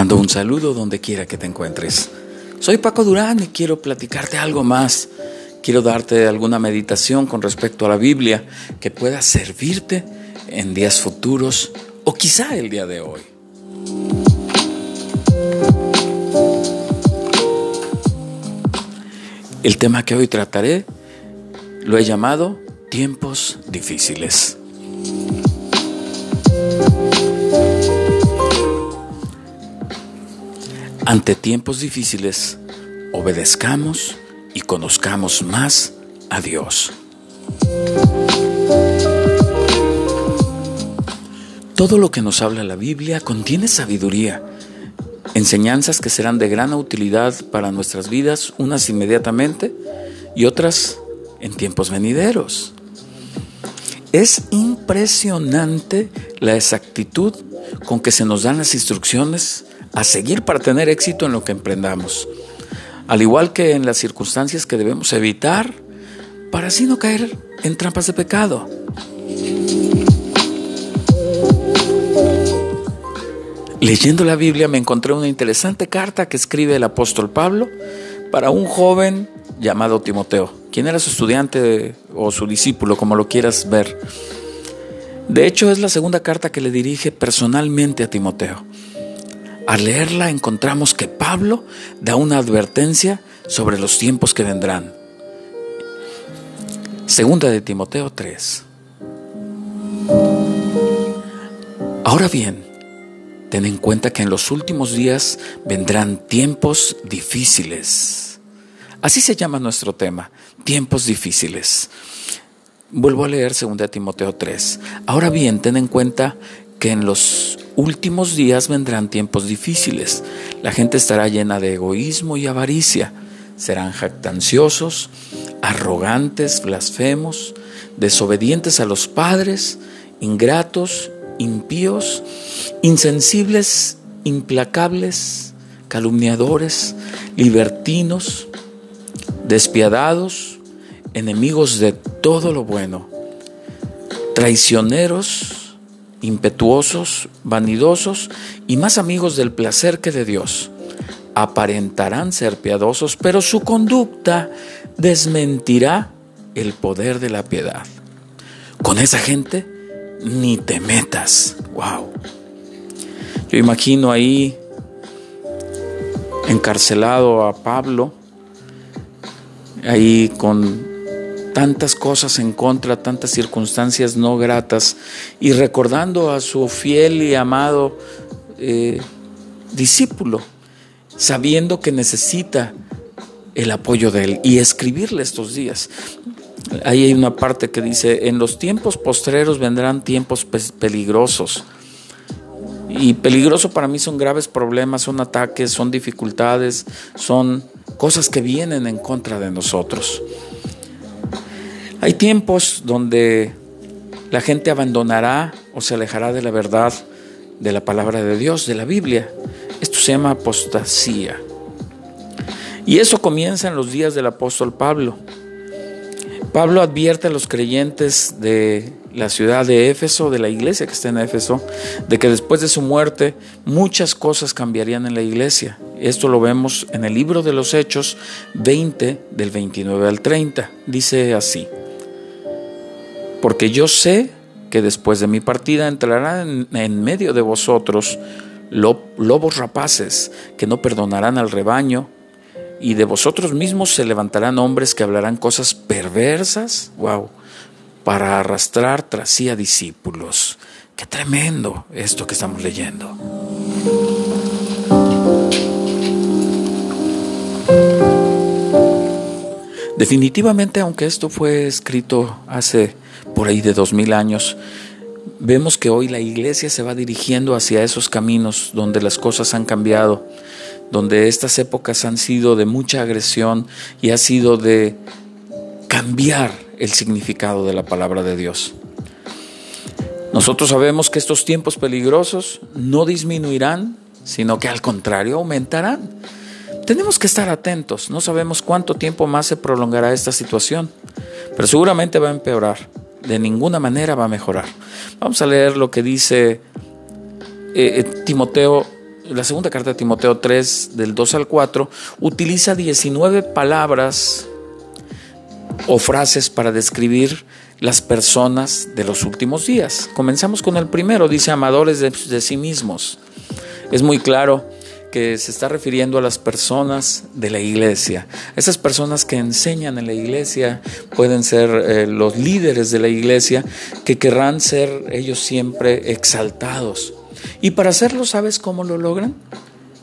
mando un saludo donde quiera que te encuentres. Soy Paco Durán y quiero platicarte algo más. Quiero darte alguna meditación con respecto a la Biblia que pueda servirte en días futuros o quizá el día de hoy. El tema que hoy trataré lo he llamado tiempos difíciles. Ante tiempos difíciles, obedezcamos y conozcamos más a Dios. Todo lo que nos habla la Biblia contiene sabiduría, enseñanzas que serán de gran utilidad para nuestras vidas, unas inmediatamente y otras en tiempos venideros. Es impresionante la exactitud con que se nos dan las instrucciones a seguir para tener éxito en lo que emprendamos, al igual que en las circunstancias que debemos evitar para así no caer en trampas de pecado. Leyendo la Biblia me encontré una interesante carta que escribe el apóstol Pablo para un joven llamado Timoteo, quien era su estudiante o su discípulo, como lo quieras ver. De hecho, es la segunda carta que le dirige personalmente a Timoteo. Al leerla encontramos que Pablo da una advertencia sobre los tiempos que vendrán. Segunda de Timoteo 3. Ahora bien, ten en cuenta que en los últimos días vendrán tiempos difíciles. Así se llama nuestro tema, tiempos difíciles. Vuelvo a leer 2 Timoteo 3. Ahora bien, ten en cuenta que en los últimos días vendrán tiempos difíciles. La gente estará llena de egoísmo y avaricia. Serán jactanciosos, arrogantes, blasfemos, desobedientes a los padres, ingratos, impíos, insensibles, implacables, calumniadores, libertinos, despiadados, enemigos de todo lo bueno, traicioneros, impetuosos, vanidosos y más amigos del placer que de Dios. Aparentarán ser piadosos, pero su conducta desmentirá el poder de la piedad. Con esa gente ni te metas. Wow. Yo imagino ahí encarcelado a Pablo, ahí con tantas cosas en contra, tantas circunstancias no gratas, y recordando a su fiel y amado eh, discípulo, sabiendo que necesita el apoyo de él y escribirle estos días. Ahí hay una parte que dice, en los tiempos postreros vendrán tiempos peligrosos. Y peligroso para mí son graves problemas, son ataques, son dificultades, son cosas que vienen en contra de nosotros. Hay tiempos donde la gente abandonará o se alejará de la verdad de la palabra de Dios, de la Biblia. Esto se llama apostasía. Y eso comienza en los días del apóstol Pablo. Pablo advierte a los creyentes de la ciudad de Éfeso, de la iglesia que está en Éfeso, de que después de su muerte muchas cosas cambiarían en la iglesia. Esto lo vemos en el libro de los Hechos 20 del 29 al 30. Dice así porque yo sé que después de mi partida entrarán en, medio de vosotros lobos rapaces que no perdonarán al rebaño, y de vosotros mismos se levantarán hombres que hablarán cosas perversas, wow, para arrastrar tras sí a discípulos. Qué tremendo esto que estamos leyendo. Definitivamente, aunque esto fue escrito hace por ahí de dos mil años, vemos que hoy la iglesia se va dirigiendo hacia esos caminos donde las cosas han cambiado, donde estas épocas han sido de mucha agresión y ha sido de cambiar el significado de la palabra de Dios. Nosotros sabemos que estos tiempos peligrosos no disminuirán, sino que al contrario aumentarán. Tenemos que estar atentos, no sabemos cuánto tiempo más se prolongará esta situación, pero seguramente va a empeorar, de ninguna manera va a mejorar. Vamos a leer lo que dice eh, eh, Timoteo la segunda carta de Timoteo 3, del 2 al 4, utiliza 19 palabras o frases para describir las personas de los últimos días. Comenzamos con el primero, dice amadores de, de sí mismos. Es muy claro que se está refiriendo a las personas de la iglesia. Esas personas que enseñan en la iglesia pueden ser eh, los líderes de la iglesia que querrán ser ellos siempre exaltados. Y para hacerlo, ¿sabes cómo lo logran?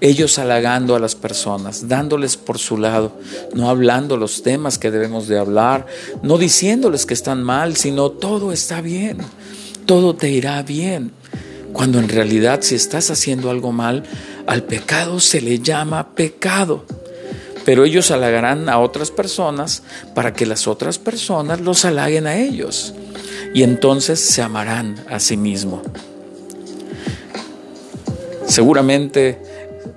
Ellos halagando a las personas, dándoles por su lado, no hablando los temas que debemos de hablar, no diciéndoles que están mal, sino todo está bien, todo te irá bien. Cuando en realidad si estás haciendo algo mal, al pecado se le llama pecado. Pero ellos halagarán a otras personas para que las otras personas los halaguen a ellos. Y entonces se amarán a sí mismos. Seguramente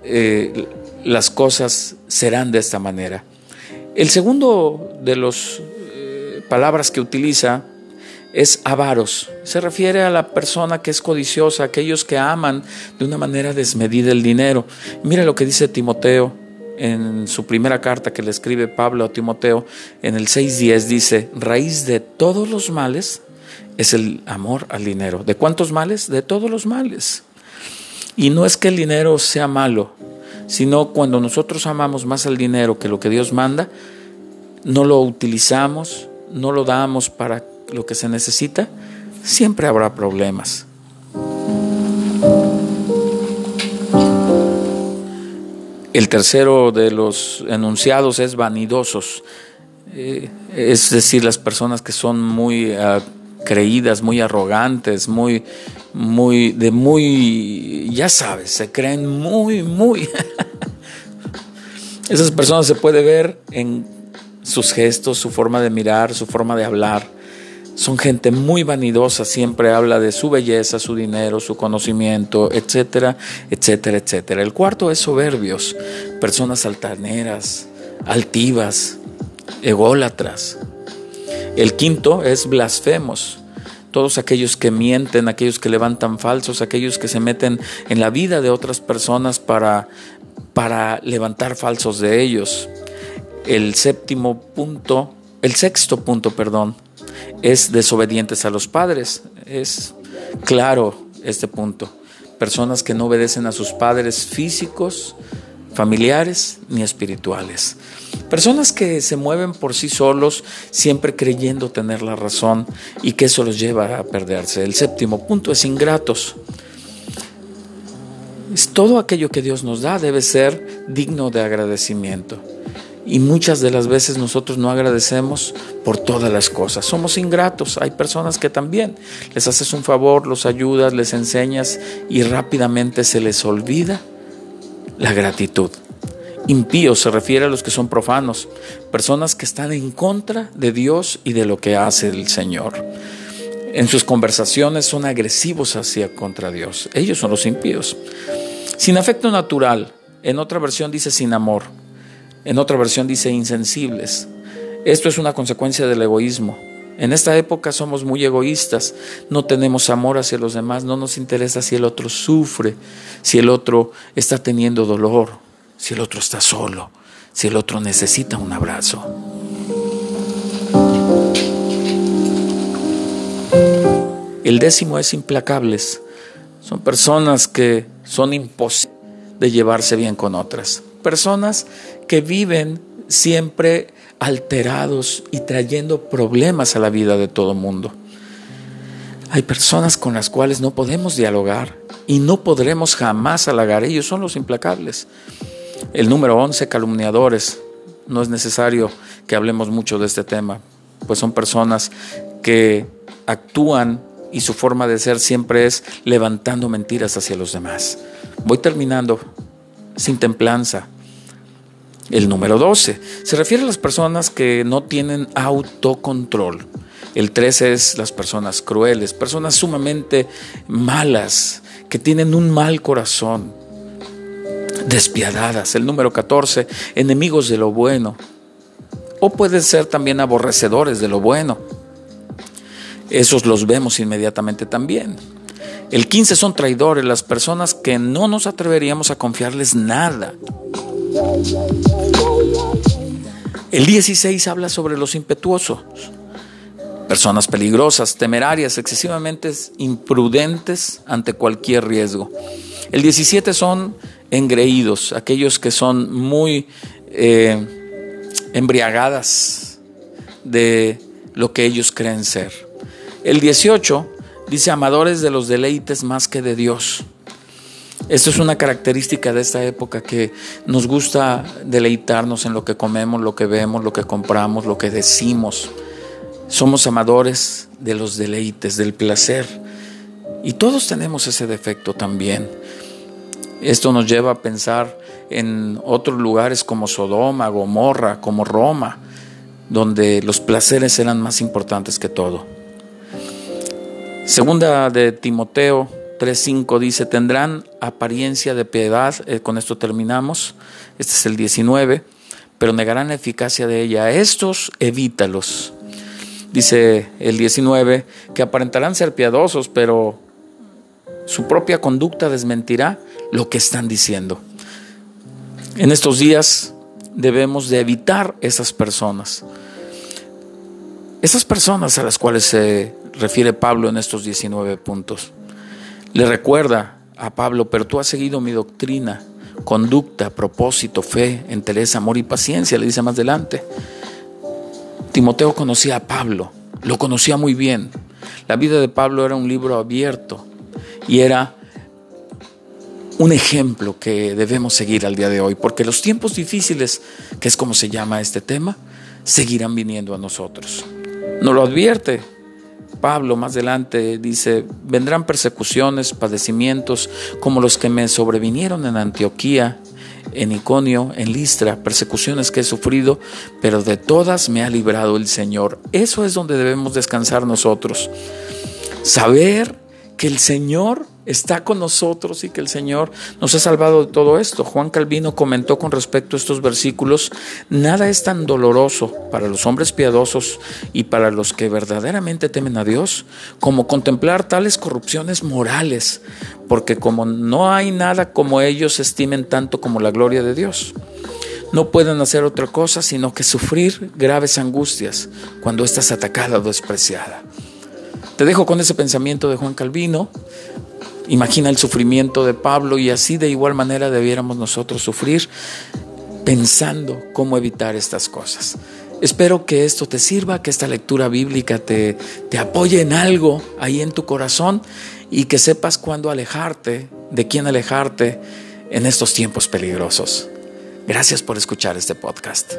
eh, las cosas serán de esta manera. El segundo de las eh, palabras que utiliza es avaros. Se refiere a la persona que es codiciosa, aquellos que aman de una manera desmedida el dinero. Mira lo que dice Timoteo en su primera carta que le escribe Pablo a Timoteo, en el 6.10 dice, raíz de todos los males es el amor al dinero. ¿De cuántos males? De todos los males. Y no es que el dinero sea malo, sino cuando nosotros amamos más al dinero que lo que Dios manda, no lo utilizamos, no lo damos para lo que se necesita, siempre habrá problemas. El tercero de los enunciados es vanidosos, eh, es decir, las personas que son muy ah, creídas, muy arrogantes, muy, muy, de muy, ya sabes, se creen muy, muy. Esas personas se puede ver en sus gestos, su forma de mirar, su forma de hablar. Son gente muy vanidosa, siempre habla de su belleza, su dinero, su conocimiento, etcétera, etcétera, etcétera. El cuarto es soberbios, personas altaneras, altivas, ególatras. El quinto es blasfemos, todos aquellos que mienten, aquellos que levantan falsos, aquellos que se meten en la vida de otras personas para, para levantar falsos de ellos. El séptimo punto, el sexto punto, perdón, es desobedientes a los padres. Es claro este punto. Personas que no obedecen a sus padres físicos, familiares ni espirituales. Personas que se mueven por sí solos, siempre creyendo tener la razón y que eso los lleva a perderse. El séptimo punto es ingratos. Todo aquello que Dios nos da debe ser digno de agradecimiento. Y muchas de las veces nosotros no agradecemos por todas las cosas. Somos ingratos. Hay personas que también les haces un favor, los ayudas, les enseñas y rápidamente se les olvida la gratitud. Impíos se refiere a los que son profanos, personas que están en contra de Dios y de lo que hace el Señor. En sus conversaciones son agresivos hacia contra Dios. Ellos son los impíos. Sin afecto natural, en otra versión dice sin amor. En otra versión dice insensibles. Esto es una consecuencia del egoísmo. En esta época somos muy egoístas, no tenemos amor hacia los demás, no nos interesa si el otro sufre, si el otro está teniendo dolor, si el otro está solo, si el otro necesita un abrazo. El décimo es implacables. Son personas que son imposibles de llevarse bien con otras. Personas que viven siempre alterados y trayendo problemas a la vida de todo mundo. Hay personas con las cuales no podemos dialogar y no podremos jamás halagar. Ellos son los implacables. El número 11, calumniadores. No es necesario que hablemos mucho de este tema, pues son personas que actúan y su forma de ser siempre es levantando mentiras hacia los demás. Voy terminando sin templanza, el número 12 se refiere a las personas que no tienen autocontrol. El 13 es las personas crueles, personas sumamente malas, que tienen un mal corazón, despiadadas. El número 14, enemigos de lo bueno. O pueden ser también aborrecedores de lo bueno. Esos los vemos inmediatamente también. El 15 son traidores, las personas que no nos atreveríamos a confiarles nada. El 16 habla sobre los impetuosos, personas peligrosas, temerarias, excesivamente imprudentes ante cualquier riesgo. El 17 son engreídos, aquellos que son muy eh, embriagadas de lo que ellos creen ser. El 18 dice amadores de los deleites más que de Dios. Esto es una característica de esta época que nos gusta deleitarnos en lo que comemos, lo que vemos, lo que compramos, lo que decimos. Somos amadores de los deleites, del placer. Y todos tenemos ese defecto también. Esto nos lleva a pensar en otros lugares como Sodoma, Gomorra, como Roma, donde los placeres eran más importantes que todo. Segunda de Timoteo 3.5 dice, tendrán apariencia de piedad, eh, con esto terminamos, este es el 19, pero negarán la eficacia de ella. Estos evítalos. Dice el 19, que aparentarán ser piadosos, pero su propia conducta desmentirá lo que están diciendo. En estos días debemos de evitar esas personas. Esas personas a las cuales se refiere Pablo en estos 19 puntos. Le recuerda a Pablo, pero tú has seguido mi doctrina, conducta, propósito, fe, entereza, amor y paciencia, le dice más adelante. Timoteo conocía a Pablo, lo conocía muy bien. La vida de Pablo era un libro abierto y era un ejemplo que debemos seguir al día de hoy, porque los tiempos difíciles, que es como se llama este tema, seguirán viniendo a nosotros. Nos lo advierte Pablo más adelante, dice, vendrán persecuciones, padecimientos como los que me sobrevinieron en Antioquía, en Iconio, en Listra, persecuciones que he sufrido, pero de todas me ha librado el Señor. Eso es donde debemos descansar nosotros. Saber que el Señor está con nosotros y que el Señor nos ha salvado de todo esto. Juan Calvino comentó con respecto a estos versículos, nada es tan doloroso para los hombres piadosos y para los que verdaderamente temen a Dios como contemplar tales corrupciones morales, porque como no hay nada como ellos estimen tanto como la gloria de Dios. No pueden hacer otra cosa sino que sufrir graves angustias cuando estás atacada o despreciada. Te dejo con ese pensamiento de Juan Calvino. Imagina el sufrimiento de Pablo y así de igual manera debiéramos nosotros sufrir pensando cómo evitar estas cosas. Espero que esto te sirva, que esta lectura bíblica te, te apoye en algo ahí en tu corazón y que sepas cuándo alejarte, de quién alejarte en estos tiempos peligrosos. Gracias por escuchar este podcast.